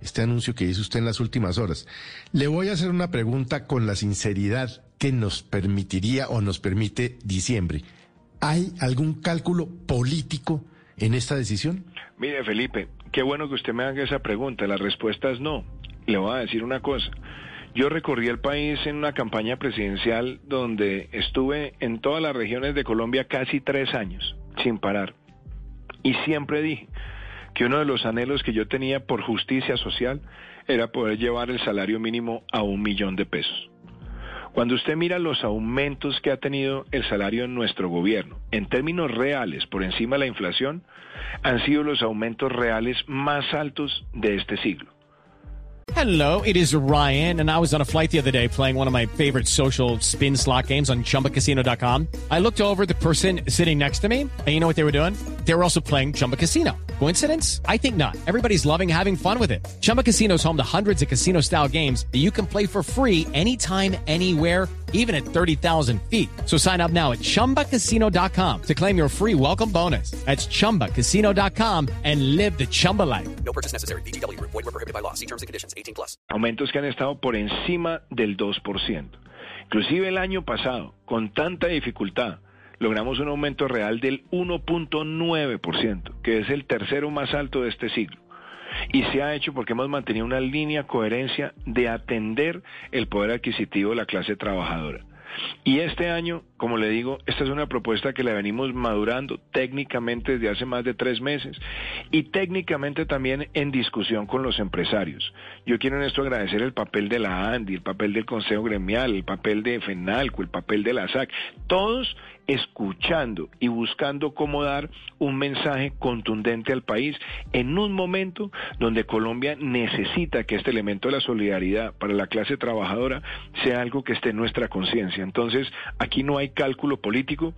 este anuncio que hizo usted en las últimas horas. Le voy a hacer una pregunta con la sinceridad que nos permitiría o nos permite diciembre. ¿Hay algún cálculo político en esta decisión? Mire, Felipe, qué bueno que usted me haga esa pregunta. La respuesta es no. Le voy a decir una cosa. Yo recorrí el país en una campaña presidencial donde estuve en todas las regiones de Colombia casi tres años, sin parar. Y siempre dije, que uno de los anhelos que yo tenía por justicia social era poder llevar el salario mínimo a un millón de pesos. Cuando usted mira los aumentos que ha tenido el salario en nuestro gobierno, en términos reales, por encima de la inflación, han sido los aumentos reales más altos de este siglo. Hello, it is Ryan, and I was on a flight the other day playing one of my favorite social spin slot games on chumbacasino.com. I looked over the person sitting next to me, and you know what they were doing? They were also playing Chumba Casino. Coincidence? I think not. Everybody's loving having fun with it. Chumba Casino is home to hundreds of casino style games that you can play for free anytime, anywhere, even at 30,000 feet. So sign up now at chumbacasino.com to claim your free welcome bonus. That's chumbacasino.com and live the Chumba life. No purchase necessary. DTW, void, were prohibited by law. See terms and conditions 18 plus. Aumentos que han estado por encima del 2%. Inclusive el año pasado, con tanta dificultad, logramos un aumento real del 1.9%, que es el tercero más alto de este siglo. Y se ha hecho porque hemos mantenido una línea coherencia de atender el poder adquisitivo de la clase trabajadora. Y este año, como le digo, esta es una propuesta que la venimos madurando técnicamente desde hace más de tres meses y técnicamente también en discusión con los empresarios. Yo quiero en esto agradecer el papel de la ANDI, el papel del Consejo Gremial, el papel de FENALCO, el papel de la SAC, todos escuchando y buscando cómo dar un mensaje contundente al país en un momento donde Colombia necesita que este elemento de la solidaridad para la clase trabajadora sea algo que esté en nuestra conciencia. Entonces, aquí no hay cálculo político,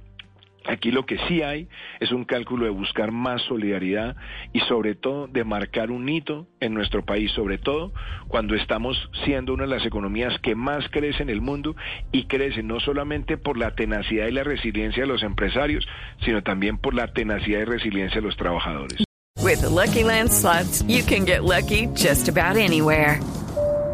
Aquí lo que sí hay es un cálculo de buscar más solidaridad y sobre todo de marcar un hito en nuestro país, sobre todo cuando estamos siendo una de las economías que más crece en el mundo y crece no solamente por la tenacidad y la resiliencia de los empresarios, sino también por la tenacidad y resiliencia de los trabajadores. With Lucky Land you can get lucky just about anywhere.